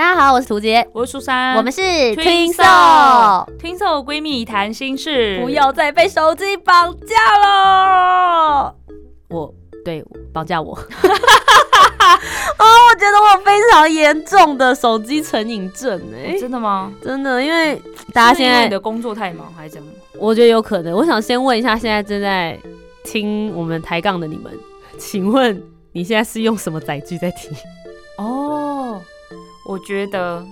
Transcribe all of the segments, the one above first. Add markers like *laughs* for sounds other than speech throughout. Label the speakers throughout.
Speaker 1: 大家好，我是涂杰，
Speaker 2: 我是苏珊，
Speaker 1: 我们是
Speaker 2: Twin
Speaker 1: Soul
Speaker 2: Twin Soul 闺蜜谈心事，
Speaker 1: 不要再被手机绑架了。我对绑架我。*laughs* 哦，我觉得我非常严重的手机成瘾症哎、
Speaker 2: 真的吗？
Speaker 1: 真的，因为大家现在
Speaker 2: 的工作太忙还是怎么？
Speaker 1: 我觉得有可能。我想先问一下，现在正在听我们抬杠的你们，请问你现在是用什么载具在听？
Speaker 2: 哦，我觉得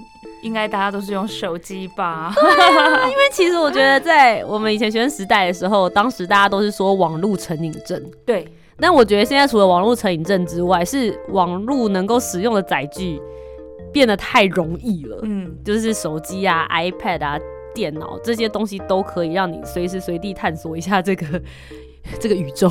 Speaker 2: 应该大家都是用手机吧。
Speaker 1: 因为其实我觉得，在我们以前学生时代的时候，当时大家都是说网络成瘾症。
Speaker 2: 对，
Speaker 1: 但我觉得现在除了网络成瘾症之外，是网络能够使用的载具变得太容易了。
Speaker 2: 嗯，
Speaker 1: 就是手机啊、iPad 啊、电脑这些东西都可以让你随时随地探索一下这个 *laughs* 这个宇宙，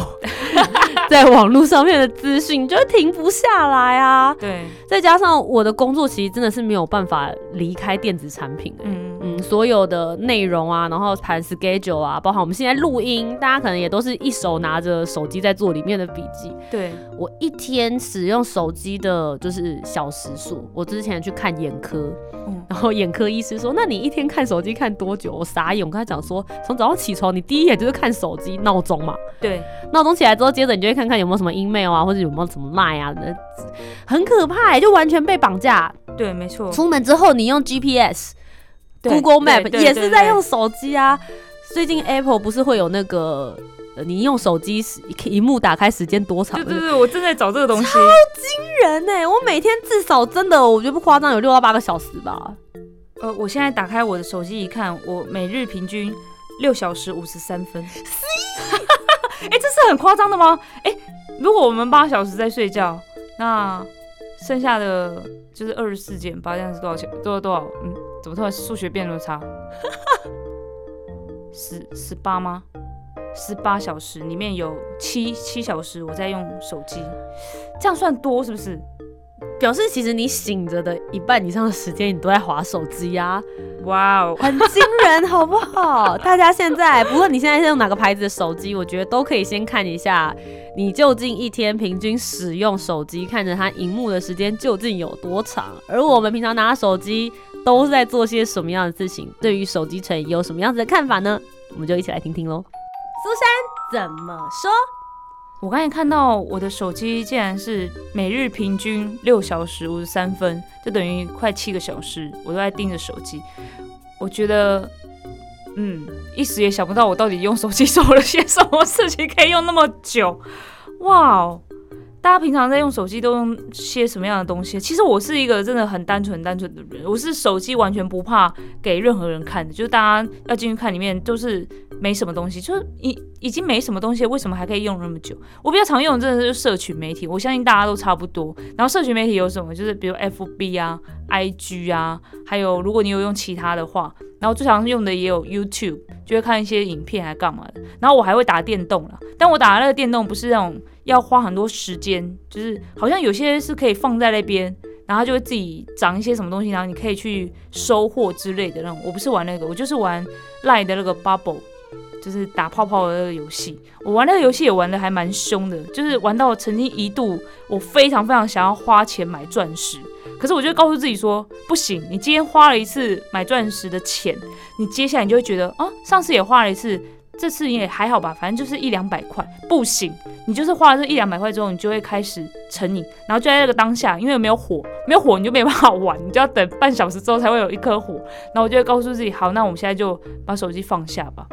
Speaker 1: *laughs* *laughs* 在网络上面的资讯，就停不下来啊。
Speaker 2: 对，
Speaker 1: 再加上我的工作其实真的是没有办法离开电子产品、欸，
Speaker 2: 嗯
Speaker 1: 嗯，所有的内容啊，然后盘 schedule 啊，包含我们现在录音，大家可能也都是一手拿着手机在做里面的笔记。
Speaker 2: 对，
Speaker 1: 我一天使用手机的就是小时数，我之前去看眼科，
Speaker 2: 嗯
Speaker 1: 然后眼科医师说：“那你一天看手机看多久？”我傻眼，我跟他讲说：“从早上起床，你第一眼就是看手机闹钟嘛，
Speaker 2: 对，
Speaker 1: 闹钟起来之后，接着你就会看看有没有什么 email 啊，或者有没有什么 line 啊，那很可怕、欸，就完全被绑架。
Speaker 2: 对，没错。
Speaker 1: 出门之后，你用 GPS、
Speaker 2: 对
Speaker 1: Google Map 也是在用手机啊。最近 Apple 不是会有那个，呃你用手机时荧幕打开时间多长？
Speaker 2: 对对对，我正在找这个东西惊。
Speaker 1: 人呢、我每天至少真的，我觉得不夸张，有六到八个小时吧。
Speaker 2: 呃，我现在打开我的手机一看，我每日平均六小时五十三分。哎、*laughs* 这是很夸张的吗？哎、如果我们八小时在睡觉，那剩下的就是二十四减八，这样是多少钱？多少多少？嗯，怎么突然数学变那么差？*laughs* 十十八吗？十八小时里面有七七小时我在用手机，这样算多是不是？
Speaker 1: 表示其实你醒着的一半以上的时间，你都在划手机啊，
Speaker 2: 哇哦！
Speaker 1: 很惊人，好不好？大家现在不论你现在是用哪个牌子的手机，我觉得都可以先看一下，你究竟一天平均使用手机看着它荧幕的时间究竟有多长，而我们平常拿手机都在做些什么样的事情？对于手机成瘾有什么样子的看法呢？我们就一起来听听喽。苏珊怎么说？
Speaker 2: 我刚才看到我的手机竟然是每日平均六小时五十三分，就等于快七个小时，我都在盯着手机。我觉得，嗯，一时也想不到我到底用手机 *laughs* 做了些什么事情，可以用那么久。哇哦！大家平常在用手机都用些什么样的东西？其实我是一个真的很单纯、单纯的人，我是手机完全不怕给任何人看的，就是大家要进去看里面都是没什么东西，就是已已经没什么东西，为什么还可以用那么久？我比较常用的真的是社群媒体，我相信大家都差不多。然后社群媒体有什么？就是比如 FB 啊、IG 啊，还有如果你有用其他的话，然后最常用的也有 YouTube，就会看一些影片还干嘛的。然后我还会打电动啦，但我打的那个电动不是那种要花很多时间，就是好像有些是可以放在那边。然后就会自己长一些什么东西，然后你可以去收获之类的那种。我不是玩那个，我就是玩赖的那个 Bubble，就是打泡泡的那个游戏。我玩那个游戏也玩的还蛮凶的，就是玩到曾经一度我非常非常想要花钱买钻石，可是我就告诉自己说不行，你今天花了一次买钻石的钱，你接下来你就会觉得啊，上次也花了一次。这次也还好吧，反正就是一两百块，不行，你就是花了这一两百块之后，你就会开始成瘾，然后就在那个当下，因为没有火，没有火你就没办法玩，你就要等半小时之后才会有一颗火，然后我就会告诉自己，好，那我们现在就把手机放下吧，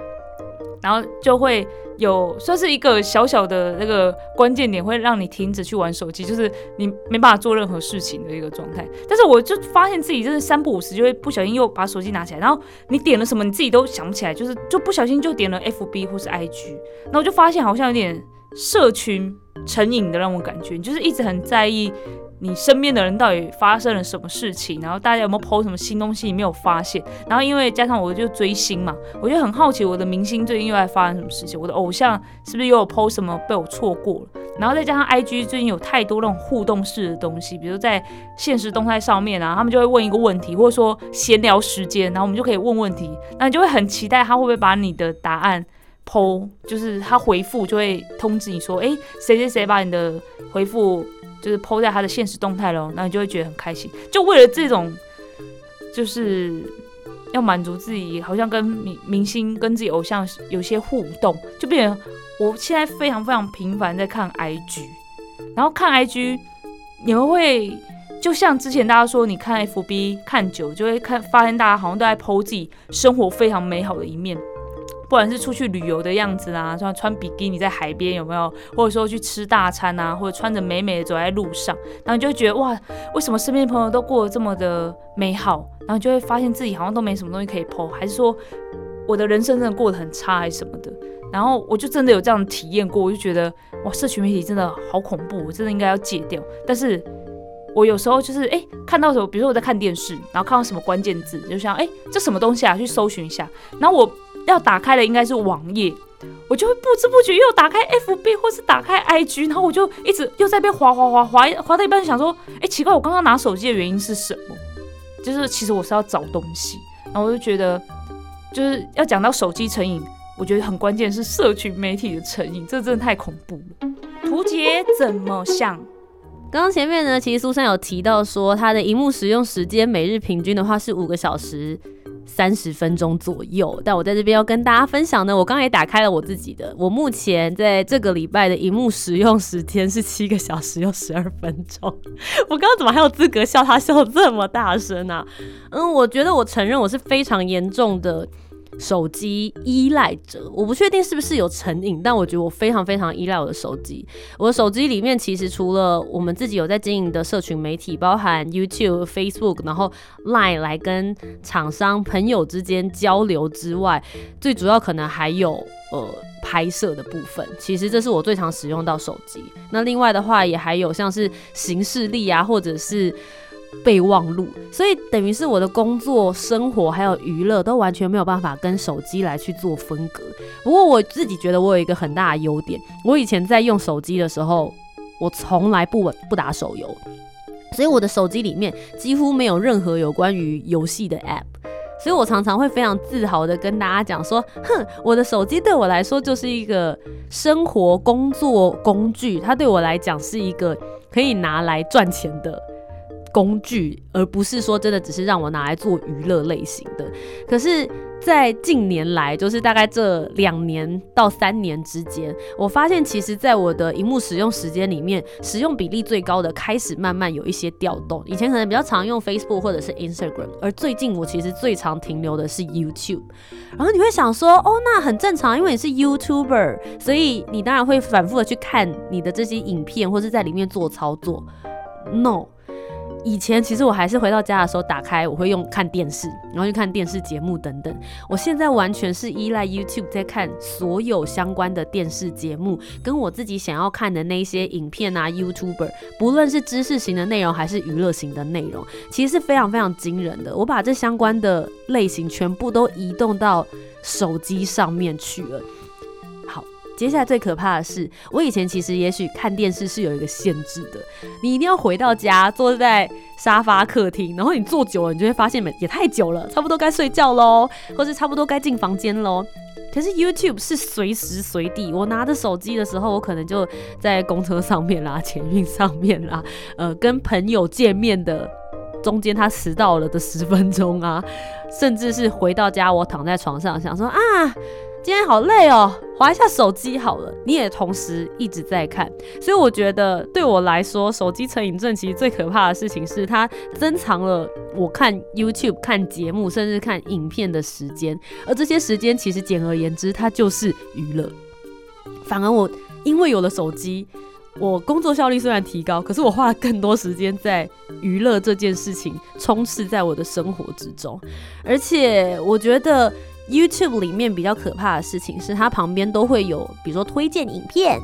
Speaker 2: 然后就会有算是一个小小的那个关键点，会让你停止去玩手机，就是你没办法做任何事情的一个状态。但是我就发现自己就是三不五时就会不小心又把手机拿起来，然后你点了什么你自己都想不起来，就是就不小心就点了 FB 或是 IG，那我就发现好像有点社群成瘾的那种感觉，你就是一直很在意你身边的人到底发生了什么事情，然后大家有没有 PO 什么新东西你没有发现，然后因为加上我就追星嘛，我就很好奇我的明星最近又在发生什么事情，我的偶像是不是又有 PO 什么被我错过了，然后再加上 IG 最近有太多那种互动式的东西，比如在现实动态上面啊，他们就会问一个问题，或者说闲聊时间，然后我们就可以问问题，那你就会很期待他会不会把你的答案。剖就是他回复就会通知你说，哎，谁谁谁把你的回复就是剖在他的现实动态喽，那你就会觉得很开心。就为了这种，就是要满足自己，好像跟明明星跟自己偶像有些互动，就变成我现在非常非常频繁在看 IG，然后看 IG，你们会就像之前大家说，你看 FB 看久就会看发现大家好像都在剖自己生活非常美好的一面。不管是出去旅游的样子啊，像穿比基尼在海边有没有，或者说去吃大餐啊，或者穿着美美的走在路上，然后你就会觉得哇，为什么身边的朋友都过得这么的美好？然后就会发现自己好像都没什么东西可以 po，还是说我的人生真的过得很差，还是什么的？然后我就真的有这样的体验过，我就觉得哇，社群媒体真的好恐怖，我真的应该要戒掉。但是我有时候就是哎，看到什么，比如说我在看电视，然后看到什么关键字，就像哎，这什么东西啊？去搜寻一下，然后我。要打开的应该是网页，我就会不知不觉又打开 FB 或是打开 IG，然后我就一直又在边滑滑滑滑滑到一半，想说，哎，奇怪，我刚刚拿手机的原因是什么？就是其实我是要找东西，然后我就觉得，就是要讲到手机成瘾，我觉得很关键是社群媒体的成瘾，这真的太恐怖了。图杰怎么想？
Speaker 1: 刚刚前面呢，其实苏珊有提到说，他的荧幕使用时间每日平均的话是五个小时。三十分钟左右，但我在这边要跟大家分享呢。我刚才也打开了我自己的，我目前在这个礼拜的荧幕使用时间是七个小时又十二分钟。*laughs* 我刚刚怎么还有资格笑他笑这么大声呢？嗯，我觉得我承认我是非常严重的。手机依赖者，我不确定是不是有成瘾，但我觉得我非常非常依赖我的手机。我的手机里面其实除了我们自己有在经营的社群媒体，包含 YouTube、Facebook，然后 Line 来跟厂商朋友之间交流之外，最主要可能还有呃拍摄的部分。其实这是我最常使用到手机。那另外的话，也还有像是行事历啊，或者是。备忘录，所以等于是我的工作、生活还有娱乐都完全没有办法跟手机来去做分隔。不过我自己觉得我有一个很大的优点，我以前在用手机的时候，我从来不不打手游，所以我的手机里面几乎没有任何有关于游戏的 App，所以我常常会非常自豪的跟大家讲说，哼，我的手机对我来说就是一个生活工作工具，它对我来讲是一个可以拿来赚钱的。工具，而不是说真的只是让我拿来做娱乐类型的。可是，在近年来，就是大概这两年到三年之间，我发现其实，在我的荧幕使用时间里面，使用比例最高的开始慢慢有一些调动。以前可能比较常用 Facebook 或者是 Instagram，而最近我其实最常停留的是 YouTube。然后你会想说，哦，那很正常，因为你是 YouTuber，所以你当然会反复的去看你的这些影片，或是在里面做操作。No。以前其实我还是回到家的时候打开，我会用看电视，然后去看电视节目等等。我现在完全是依赖 YouTube 在看所有相关的电视节目，跟我自己想要看的那些影片啊，YouTuber，不论是知识型的内容还是娱乐型的内容，其实是非常非常惊人的。我把这相关的类型全部都移动到手机上面去了。接下来最可怕的是，我以前其实也许看电视是有一个限制的，你一定要回到家坐在沙发客厅，然后你坐久了，你就会发现也太久了，差不多该睡觉喽，或是差不多该进房间喽。可是 YouTube 是随时随地，我拿着手机的时候，我可能就在公车上面啦、捷运上面啦，*laughs* 呃，跟朋友见面的中间他迟到了的十分钟啊，甚至是回到家我躺在床上想说啊。今天好累哦，划一下手机好了。你也同时一直在看，所以我觉得对我来说，手机成瘾症其实最可怕的事情是它增长了我看 YouTube 看节目甚至看影片的时间，而这些时间其实简而言之，它就是娱乐。反而我因为有了手机，我工作效率虽然提高，可是我花了更多时间在娱乐这件事情充斥在我的生活之中，而且我觉得。YouTube 里面比较可怕的事情是，它旁边都会有，比如说推荐影片。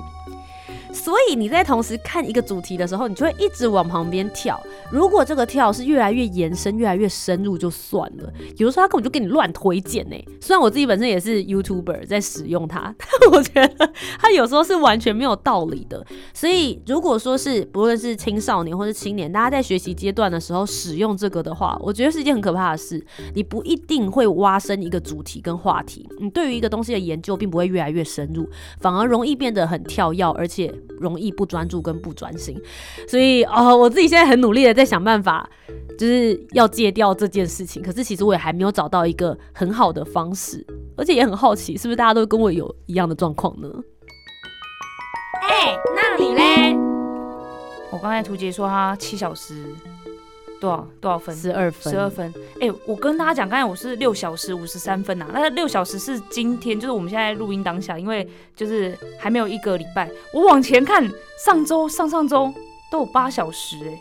Speaker 1: 所以你在同时看一个主题的时候，你就会一直往旁边跳。如果这个跳是越来越延伸、越来越深入，就算了。有时候他根本就给你乱推荐呢。虽然我自己本身也是 YouTuber 在使用它，但我觉得它有时候是完全没有道理的。所以如果说是不论是青少年或是青年，大家在学习阶段的时候使用这个的话，我觉得是一件很可怕的事。你不一定会挖深一个主题跟话题，你对于一个东西的研究并不会越来越深入，反而容易变得很跳跃，而且。容易不专注跟不专心，所以哦，我自己现在很努力的在想办法，就是要戒掉这件事情。可是其实我也还没有找到一个很好的方式，而且也很好奇，是不是大家都跟我有一样的状况呢？
Speaker 2: 哎，那你嘞？我刚才图杰说他七小时。多少多少分？
Speaker 1: 十二分，
Speaker 2: 十二分。哎，我跟大家讲，刚才我是六小时五十三分呐。那六小时是今天，就是我们现在录音当下，因为就是还没有一个礼拜。我往前看，上周、上上周都有八小时。哎，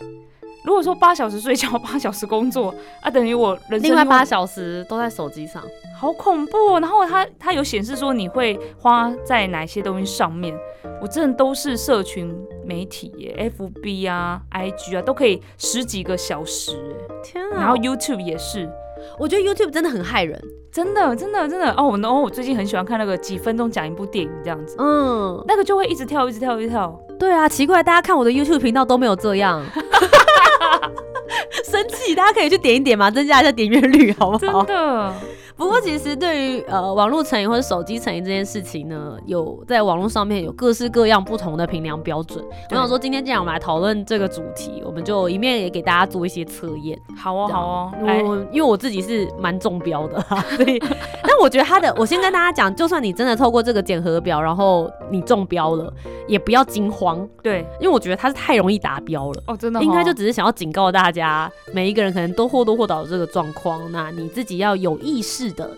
Speaker 2: 如果说八小时睡觉，*laughs* 八小时工作，啊，等于我人
Speaker 1: 另外八小时都在手机上，
Speaker 2: 好恐怖。然后它它有显示说你会花在哪些东西上面。我真的都是社群媒体耶，FB 啊、IG 啊，都可以十几个小时
Speaker 1: 天啊！
Speaker 2: 然后 YouTube 也是，
Speaker 1: 我觉得 YouTube 真的很害人，
Speaker 2: 真的真的真的哦！然后我最近很喜欢看那个几分钟讲一部电影这样子，嗯，那个就会一直跳，一直跳，一直跳。
Speaker 1: 对啊，奇怪，大家看我的 YouTube 频道都没有这样，*laughs* 生气！大家可以去点一点嘛，增加一下点阅率，好不
Speaker 2: 好？真的。
Speaker 1: 不过，其实对于呃网络成瘾或者手机成瘾这件事情呢，有在网络上面有各式各样不同的评量标准。我想说，今天既然我们来讨论这个主题，我们就一面也给大家做一些测验。
Speaker 2: 好哦，好哦。
Speaker 1: 我因为我自己是蛮中标的，*laughs* 所以，但我觉得他的，我先跟大家讲，就算你真的透过这个检核表，然后你中标了，也不要惊慌。
Speaker 2: 对，
Speaker 1: 因为我觉得他是太容易达标了。
Speaker 2: 哦，真的。
Speaker 1: 应该就只是想要警告大家，每一个人可能都或多或少有这个状况，那你自己要有意识。的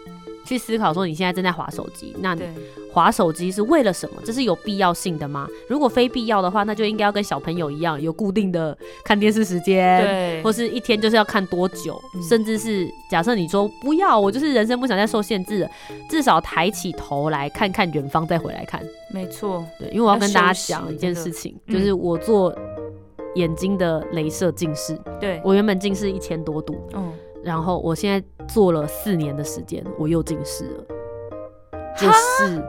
Speaker 1: 去思考说你现在正在划手机，那你划手机是为了什么？这是有必要性的吗？如果非必要的话，那就应该要跟小朋友一样，有固定的看电视时间，
Speaker 2: 对，
Speaker 1: 或是一天就是要看多久，甚至是假设你说不要，我就是人生不想再受限制了，至少抬起头来看看远方，再回来看。
Speaker 2: 没错，
Speaker 1: 对，因为我要跟大家讲一件事情，就是我做眼睛的镭射近视，
Speaker 2: 对
Speaker 1: 我原本近视一千多度，嗯。然后我现在做了四年的时间，我又近视了，就是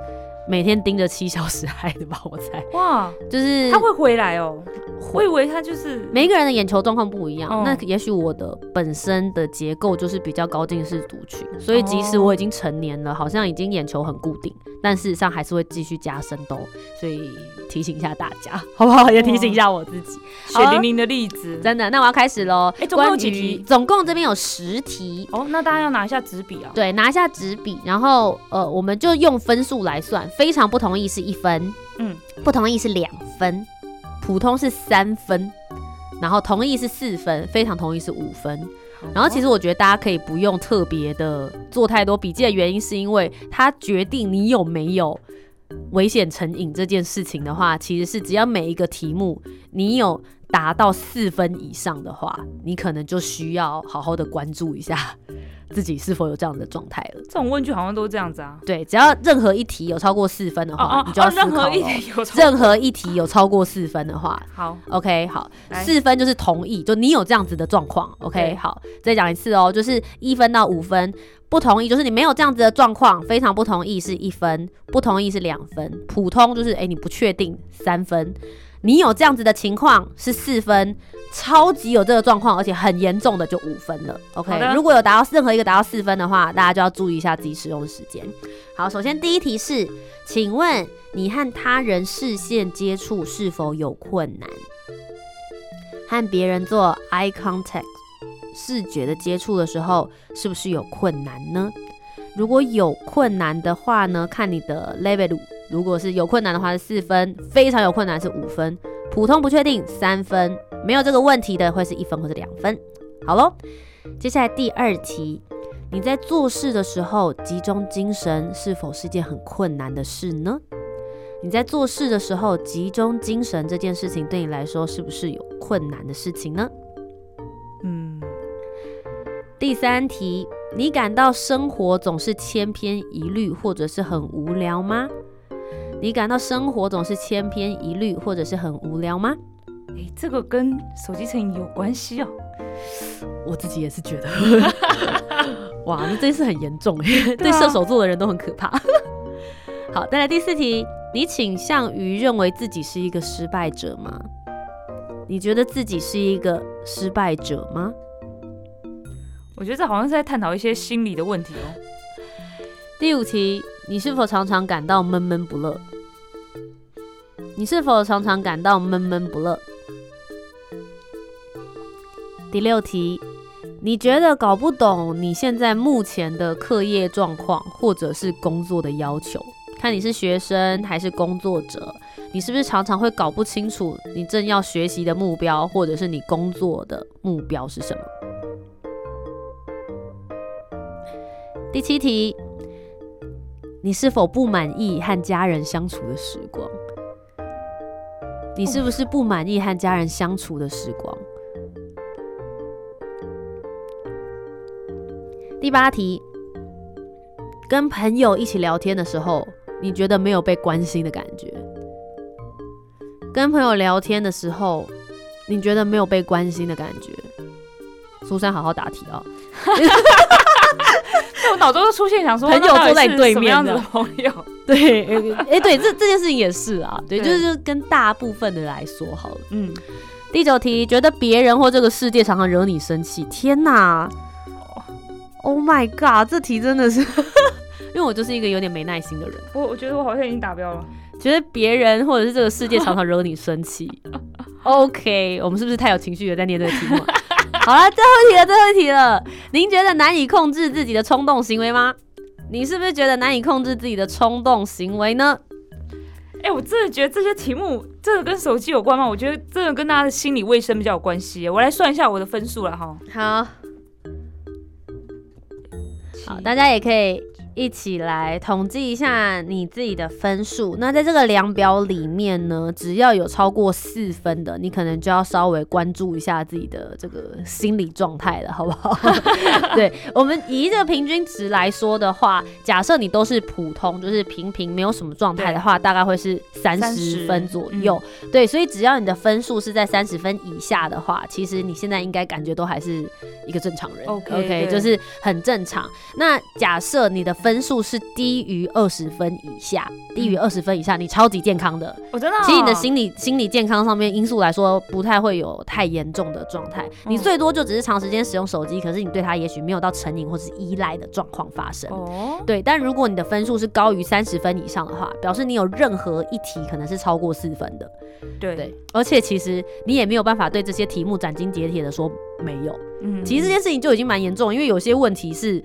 Speaker 1: 每天盯着七小时害的吧？我 *laughs* 猜哇，就是
Speaker 2: 他会回来哦。我以为他就是
Speaker 1: 每一个人的眼球状况不一样，那也许我的本身的结构就是比较高近视族群，所以即使我已经成年了，好像已经眼球很固定，但事实上还是会继续加深都。所以提醒一下大家，*laughs* 好不好？也提醒一下我自己，
Speaker 2: 血淋淋的例子，
Speaker 1: 真的。那我要开始喽。
Speaker 2: 哎，总共有几题？
Speaker 1: 总共这边有十题。
Speaker 2: 哦，那大家要拿一下纸笔啊。
Speaker 1: 对，拿一下纸笔，然后呃，我们就用分数来算，非常不同意是一分，嗯，不同意是两分。普通是三分，然后同意是四分，非常同意是五分。然后其实我觉得大家可以不用特别的做太多笔记的原因，是因为它决定你有没有危险成瘾这件事情的话，其实是只要每一个题目你有达到四分以上的话，你可能就需要好好的关注一下。*laughs* 自己是否有这样的状态了？
Speaker 2: 这种问句好像都是这样子啊。
Speaker 1: 对，只要任何一题有超过四分的话，你就要思考。任何一题有任何一题有超过四分的话，
Speaker 2: 好
Speaker 1: ，OK，好，四分就是同意，就你有这样子的状况，OK，好，再讲一次哦，就是一分到五分，不同意就是你没有这样子的状况，非常不同意是一分，不同意是两分，普通就是哎你不确定三分。你有这样子的情况是四分，超级有这个状况，而且很严重的就五分了。OK，如果有达到任何一个达到四分的话，大家就要注意一下自己使用的时间。好，首先第一题是，请问你和他人视线接触是否有困难？和别人做 eye contact 视觉的接触的时候，是不是有困难呢？如果有困难的话呢，看你的 level。如果是有困难的话是四分，非常有困难是五分，普通不确定三分，没有这个问题的会是一分或者两分。好喽，接下来第二题，你在做事的时候集中精神是否是件很困难的事呢？你在做事的时候集中精神这件事情对你来说是不是有困难的事情呢？嗯。第三题，你感到生活总是千篇一律或者是很无聊吗？你感到生活总是千篇一律，或者是很无聊吗？
Speaker 2: 哎，这个跟手机成瘾有关系哦。
Speaker 1: 我自己也是觉得，*laughs* 哇，那这件事很严重，*laughs* 对射手座的人都很可怕。*laughs* 好，再来第四题，你倾向于认为自己是一个失败者吗？你觉得自己是一个失败者吗？
Speaker 2: 我觉得这好像是在探讨一些心理的问题哦。
Speaker 1: 第五题，你是否常常感到闷闷不乐？你是否常常感到闷闷不乐？第六题，你觉得搞不懂你现在目前的课业状况，或者是工作的要求？看你是学生还是工作者，你是不是常常会搞不清楚你正要学习的目标，或者是你工作的目标是什么？第七题，你是否不满意和家人相处的时光？你是不是不满意和家人相处的时光？第八题，跟朋友一起聊天的时候，你觉得没有被关心的感觉？跟朋友聊天的时候，你觉得没有被关心的感觉？苏珊，好好答题啊！*laughs* *laughs*
Speaker 2: 我脑中都出现想说，
Speaker 1: 朋友坐在对面
Speaker 2: 的朋友，*laughs*
Speaker 1: 对，哎，对，这这件事情也是啊，对，就是跟大部分的来说好了。嗯，第九题，觉得别人或这个世界常常惹你生气？天哪！Oh my god！这题真的是，因为我就是一个有点没耐心的人。
Speaker 2: 我我觉得我好像已经达标了。
Speaker 1: 觉得别人或者是这个世界常常惹你生气。*laughs* OK，我们是不是太有情绪了在念这个题目？好了，最后一题了，最后一题了。您觉得难以控制自己的冲动行为吗？你是不是觉得难以控制自己的冲动行为呢？
Speaker 2: 哎，我真的觉得这些题目真的跟手机有关吗？我觉得真的跟大家的心理卫生比较有关系。我来算一下我的分数了哈。
Speaker 1: 好，好，大家也可以。一起来统计一下你自己的分数。那在这个量表里面呢，只要有超过四分的，你可能就要稍微关注一下自己的这个心理状态了，好不好？*laughs* 对我们以这个平均值来说的话，假设你都是普通，就是平平，没有什么状态的话，大概会是三十分左右。对，所以只要你的分数是在三十分以下的话，其实你现在应该感觉都还是一个正常人。
Speaker 2: OK，
Speaker 1: 就是很正常。那假设你的分数是低于二十分以下，低于二十分以下，你超级健康的。
Speaker 2: 我真的，
Speaker 1: 其实你的心理心理健康上面因素来说，不太会有太严重的状态。你最多就只是长时间使用手机，可是你对它也许没有到成瘾或是依赖的状况发生。哦，对。但如果你的分数是高于三十分以上的话，表示你有任何一题可能是超过四分的。
Speaker 2: 对对。
Speaker 1: 而且其实你也没有办法对这些题目斩钉截铁的说没有。嗯。其实这件事情就已经蛮严重，因为有些问题是。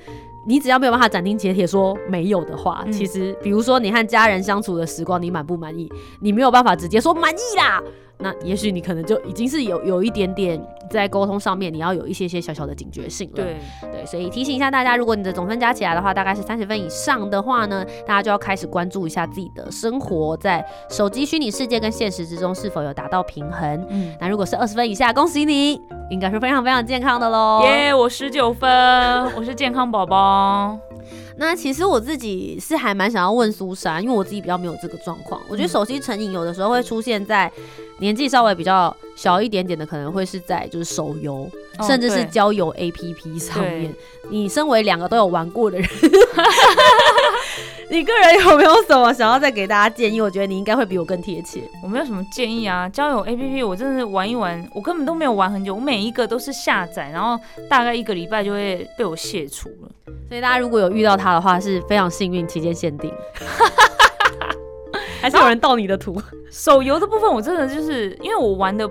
Speaker 1: 你只要没有办法斩钉截铁说没有的话，其实比如说你和家人相处的时光，你满不满意？你没有办法直接说满意啦。那也许你可能就已经是有有一点点在沟通上面，你要有一些些小小的警觉性了。
Speaker 2: 对
Speaker 1: 对，所以提醒一下大家，如果你的总分加起来的话，大概是三十分以上的话呢，大家就要开始关注一下自己的生活，在手机虚拟世界跟现实之中是否有达到平衡。嗯，那如果是二十分以下，恭喜你，应该是非常非常健康的喽。
Speaker 2: 耶，我十九分，*laughs* 我是健康宝宝。
Speaker 1: 那其实我自己是还蛮想要问苏珊，因为我自己比较没有这个状况。我觉得手机成瘾有的时候会出现在年纪稍微比较小一点点的，可能会是在就是手游，甚至是交友 APP 上面。你身为两个都有玩过的人。*laughs* *laughs* 你个人有没有什么想要再给大家建议？我觉得你应该会比我更贴切。
Speaker 2: 我没有什么建议啊，交友 A P P 我真的是玩一玩，我根本都没有玩很久，我每一个都是下载，然后大概一个礼拜就会被我卸除了。
Speaker 1: 所以大家如果有遇到他的话，是非常幸运，期间限定。*laughs* 还是有人盗你的图？
Speaker 2: 手游的部分我真的就是因为我玩的，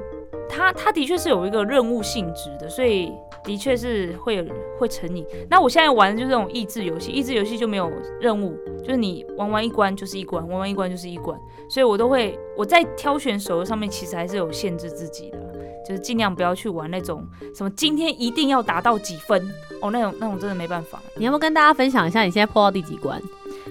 Speaker 2: 他他的确是有一个任务性质的，所以。的确是会会成瘾。那我现在玩的就是这种益智游戏，益智游戏就没有任务，就是你玩完一关就是一关，玩完一关就是一关。所以我都会我在挑选手游上面，其实还是有限制自己的，就是尽量不要去玩那种什么今天一定要达到几分哦，那种那种真的没办法。
Speaker 1: 你要不要跟大家分享一下你现在破到第几关？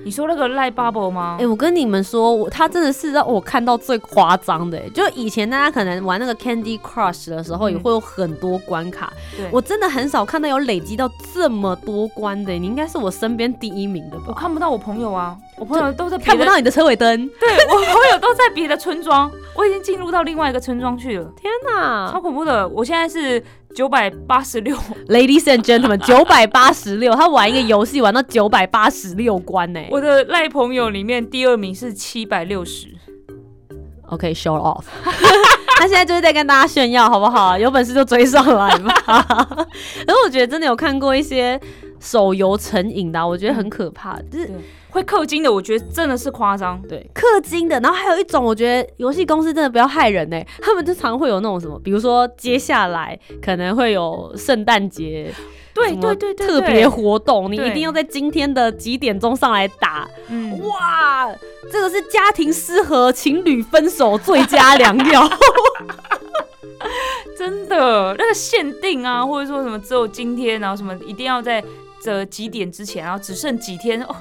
Speaker 2: 你说那个赖 bubble 吗？
Speaker 1: 哎，我跟你们说，我他真的是让我看到最夸张的。就以前大家可能玩那个 Candy Crush 的时候，也会有很多关卡。我真的很少看到有累积到这么多关的。你应该是我身边第一名的吧？
Speaker 2: 我看不到我朋友啊。我朋友都在，
Speaker 1: 看不到你的车尾灯。
Speaker 2: 对我朋友都在别的村庄，我已经进入到另外一个村庄去了，
Speaker 1: 天哪
Speaker 2: 超恐怖的。我现在是九百八十六
Speaker 1: ，，Ladies and gentlemen，九百八十六，他玩一个游戏玩到九百八十六关呢。
Speaker 2: 我的赖朋友里面第二名是七百六十。
Speaker 1: OK，show、off。*laughs* 他现在就是在跟大家炫耀，好不好？有本事就追上来嘛。*laughs* 然后我觉得真的有看过一些手游成瘾的啊、我觉得很可怕，就是
Speaker 2: 对，会氪金的，我觉得真的是夸张。
Speaker 1: 对氪金的。然后还有一种，我觉得游戏公司真的不要害人呢、他们就常会有那种什么，比如说接下来可能会有圣诞节
Speaker 2: 对对对对，
Speaker 1: 特别活动，你一定要在今天的几点钟上来打。
Speaker 2: 嗯，
Speaker 1: 哇，这个是家庭失和、情侣分手最佳良药。*laughs*
Speaker 2: 真的那个限定啊，或者说什么只有今天，然后什么一定要在这几点之前，然后只剩几天哦，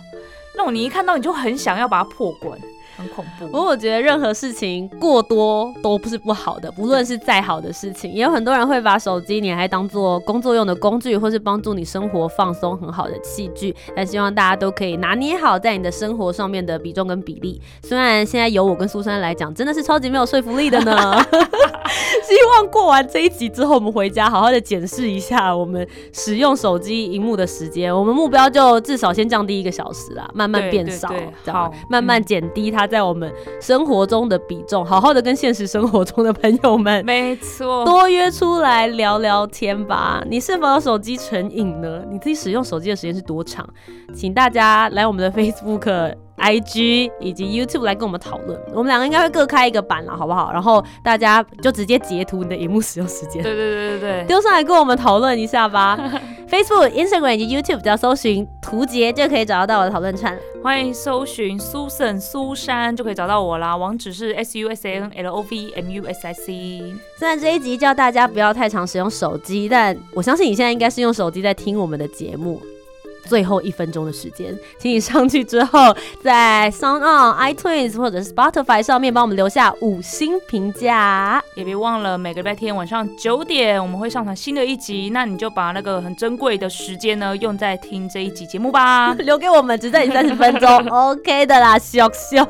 Speaker 2: 那种你一看到你就很想要把它破关，很恐怖。
Speaker 1: 不过我觉得任何事情过多都不是不好的，不论是再好的事情，也有很多人会把手机你还当做工作用的工具，或是帮助你生活放松很好的器具。但希望大家都可以拿捏好在你的生活上面的比重跟比例。虽然现在由我跟苏珊来讲，真的是超级没有说服力的呢。*laughs* 希望过完这一集之后，我们回家好好的检视一下我们使用手机荧幕的时间。我们目标就至少先降低一个小时啦，慢慢变少，
Speaker 2: 好
Speaker 1: 慢慢
Speaker 2: 嗯
Speaker 1: 减低它在我们生活中的比重，好好的跟现实生活中的朋友们
Speaker 2: 没错，
Speaker 1: 多约出来聊聊天吧。你是否有手机成瘾呢？你自己使用手机的时间是多长？请大家来我们的 Facebook。IG 以及 YouTube 来跟我们讨论，我们两个应该会各开一个版了，好不好？然后大家就直接截图你的荧幕使用时间，
Speaker 2: 对对对对对，
Speaker 1: 丢上来跟我们讨论一下吧。*laughs* Facebook、Instagram 以及 YouTube 只要搜寻“图杰”就可以找得到我的讨论串。
Speaker 2: 欢迎搜寻 Susan 苏珊就可以找到我啦，网址是 S U S A N L O V M U S I C。
Speaker 1: 虽然这一集叫大家不要太常使用手机，但我相信你现在应该是用手机在听我们的节目。最后一分钟的时间，请你上去之后，在 Sound On、iTunes 或者是 Spotify 上面帮我们留下五星评价。
Speaker 2: 也别忘了每个礼拜天晚上九点我们会上传新的一集，那你就把那个很珍贵的时间呢用在听这一集节目吧。*laughs*
Speaker 1: 留给我们只在你三十分钟，*laughs* OK 的啦，秀秀。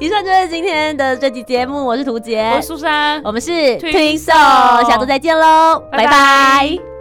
Speaker 1: 以上就是今天的这集节目，我是图杰
Speaker 2: 我是，苏珊，
Speaker 1: 我们是
Speaker 2: Twin
Speaker 1: Twin
Speaker 2: Soul
Speaker 1: Soul，下周再见喽，拜
Speaker 2: 拜拜
Speaker 1: 拜